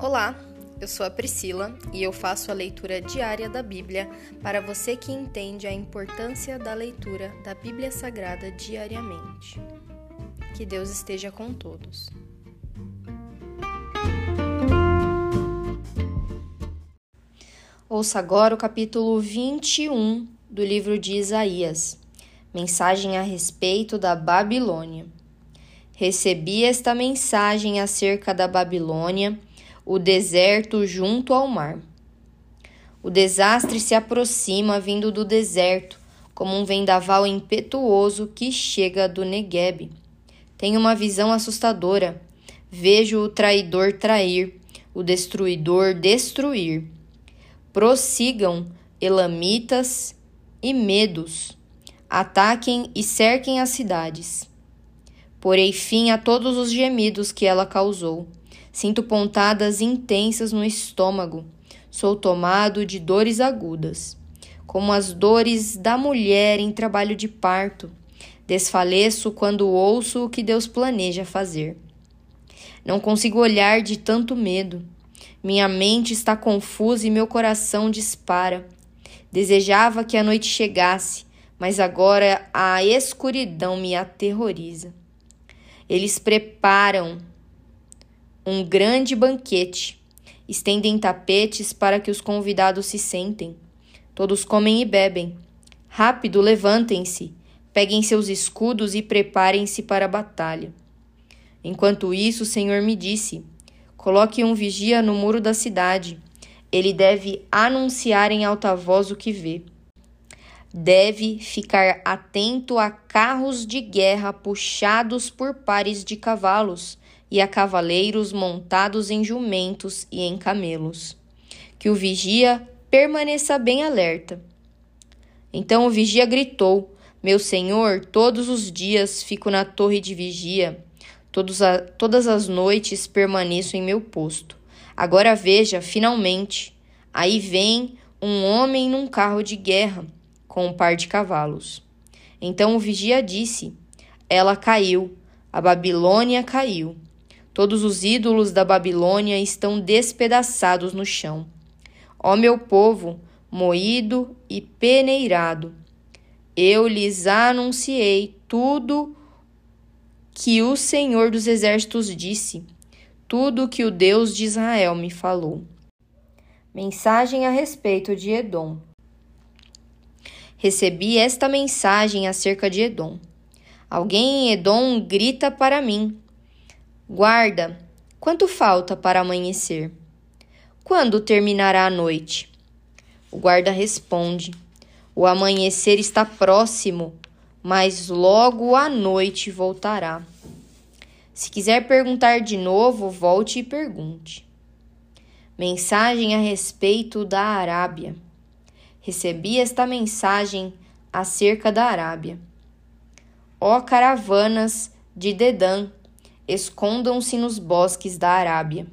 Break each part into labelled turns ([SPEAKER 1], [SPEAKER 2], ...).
[SPEAKER 1] Olá, eu sou a Priscila e eu faço a leitura diária da Bíblia para você que entende a importância da leitura da Bíblia Sagrada diariamente. Que Deus esteja com todos. Ouça agora o capítulo 21 do livro de Isaías, mensagem a respeito da Babilônia. Recebi esta mensagem acerca da Babilônia o deserto junto ao mar. O desastre se aproxima vindo do deserto, como um vendaval impetuoso que chega do Negueb. Tenho uma visão assustadora. Vejo o traidor trair, o destruidor destruir. Prossigam, elamitas e medos. Ataquem e cerquem as cidades. Porei fim a todos os gemidos que ela causou. Sinto pontadas intensas no estômago. Sou tomado de dores agudas, como as dores da mulher em trabalho de parto. Desfaleço quando ouço o que Deus planeja fazer. Não consigo olhar de tanto medo. Minha mente está confusa e meu coração dispara. Desejava que a noite chegasse, mas agora a escuridão me aterroriza. Eles preparam um grande banquete. Estendem tapetes para que os convidados se sentem. Todos comem e bebem. Rápido, levantem-se, peguem seus escudos e preparem-se para a batalha. Enquanto isso, o Senhor me disse: Coloque um vigia no muro da cidade. Ele deve anunciar em alta voz o que vê. Deve ficar atento a carros de guerra puxados por pares de cavalos e a cavaleiros montados em jumentos e em camelos. Que o vigia permaneça bem alerta. Então o vigia gritou: Meu senhor, todos os dias fico na torre de vigia. A, todas as noites permaneço em meu posto. Agora veja, finalmente, aí vem um homem num carro de guerra, com um par de cavalos. Então o vigia disse: Ela caiu, a Babilônia caiu. Todos os ídolos da Babilônia estão despedaçados no chão. Ó meu povo, moído e peneirado, eu lhes anunciei tudo que o Senhor dos Exércitos disse, tudo que o Deus de Israel me falou. Mensagem a respeito de Edom. Recebi esta mensagem acerca de Edom. Alguém em Edom grita para mim Guarda, quanto falta para amanhecer? Quando terminará a noite? O guarda responde: O amanhecer está próximo, mas logo a noite voltará. Se quiser perguntar de novo, volte e pergunte. Mensagem a respeito da Arábia. Recebi esta mensagem acerca da Arábia. Ó caravanas de Dedã, escondam-se nos bosques da Arábia.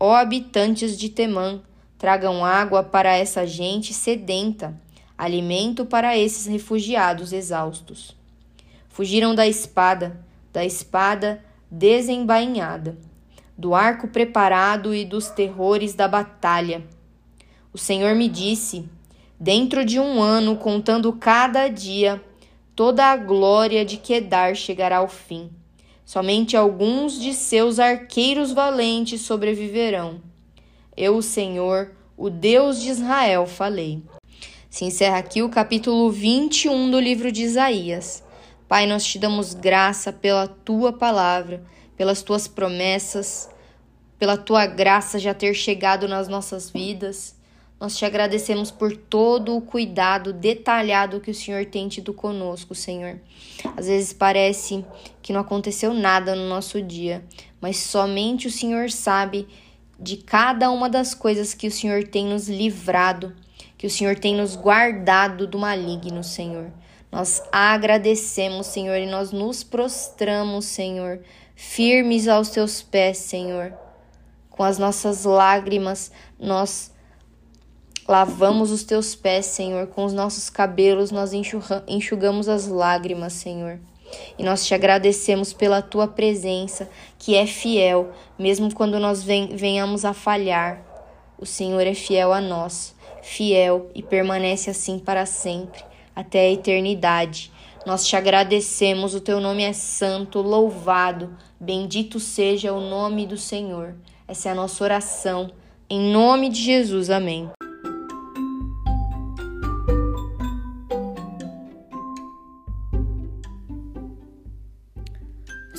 [SPEAKER 1] Ó habitantes de Temã, tragam água para essa gente sedenta, alimento para esses refugiados exaustos. Fugiram da espada, da espada desembainhada, do arco preparado e dos terrores da batalha. O Senhor me disse: dentro de um ano, contando cada dia, toda a glória de Quedar chegará ao fim. Somente alguns de seus arqueiros valentes sobreviverão. Eu, o Senhor, o Deus de Israel, falei. Se encerra aqui o capítulo 21 do livro de Isaías. Pai, nós te damos graça pela tua palavra, pelas tuas promessas, pela tua graça já ter chegado nas nossas vidas. Nós te agradecemos por todo o cuidado detalhado que o Senhor tem tido conosco, Senhor. Às vezes parece que não aconteceu nada no nosso dia, mas somente o Senhor sabe de cada uma das coisas que o Senhor tem nos livrado, que o Senhor tem nos guardado do maligno, Senhor. Nós agradecemos, Senhor, e nós nos prostramos, Senhor, firmes aos teus pés, Senhor. Com as nossas lágrimas, nós Lavamos os teus pés, Senhor, com os nossos cabelos nós enxugamos as lágrimas, Senhor. E nós te agradecemos pela tua presença, que é fiel, mesmo quando nós venhamos a falhar. O Senhor é fiel a nós, fiel e permanece assim para sempre, até a eternidade. Nós te agradecemos, o teu nome é santo, louvado, bendito seja o nome do Senhor. Essa é a nossa oração. Em nome de Jesus, amém.